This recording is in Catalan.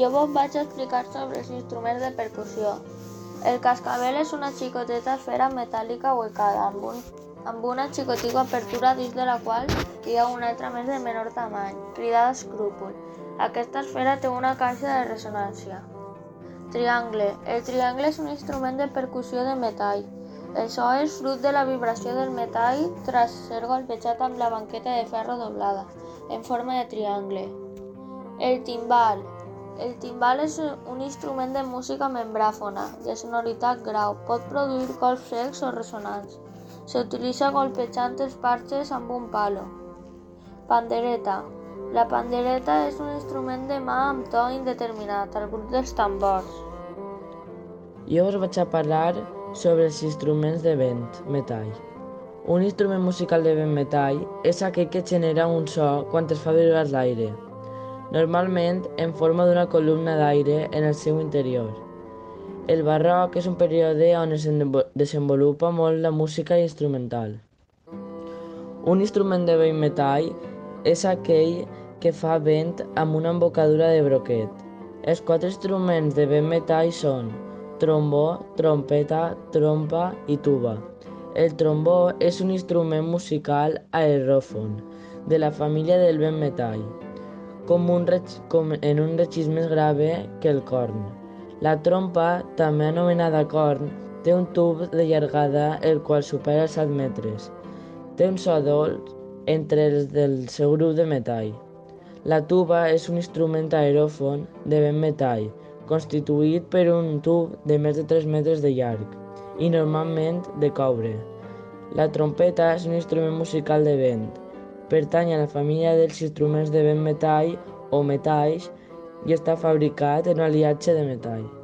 Jo vos vaig explicar sobre els instruments de percussió. El cascabel és una xicoteta esfera metàl·lica huecada amb, un, amb una xicotigua apertura dins de la qual hi ha una altra més de menor tamany, cridada escrúpol. Aquesta esfera té una caixa de ressonància. Triangle. El triangle és un instrument de percussió de metall. El so és fruit de la vibració del metall tras ser golpejat amb la banqueta de ferro doblada, en forma de triangle. El timbal. El timbal és un instrument de música membràfona, de sonoritat grau. Pot produir colps secs o resonants. S'utilitza golpejant els parxes amb un palo. Pandereta. La pandereta és un instrument de mà amb to indeterminat, al grup dels tambors. Jo us vaig a parlar sobre els instruments de vent, metall. Un instrument musical de vent metall és aquell que genera un so quan es fa vibrar l'aire, normalment en forma d'una columna d'aire en el seu interior. El barroc és un període on es desenvolupa molt la música instrumental. Un instrument de vent metall és aquell que fa vent amb una embocadura de broquet. Els quatre instruments de vent metall són trombó, trompeta, trompa i tuba. El trombó és un instrument musical aeròfon de la família del vent metall, com, un com en un regís més grave que el corn. La trompa, també anomenada corn, té un tub de llargada el qual supera els 7 metres. Té un so dolç entre els del seu grup de metall. La tuba és un instrument aeròfon de vent metall, constituït per un tub de més de 3 metres de llarg i normalment de coure. La trompeta és un instrument musical de vent. Pertany a la família dels instruments de vent metall o metalls i està fabricat en aliatge de metall.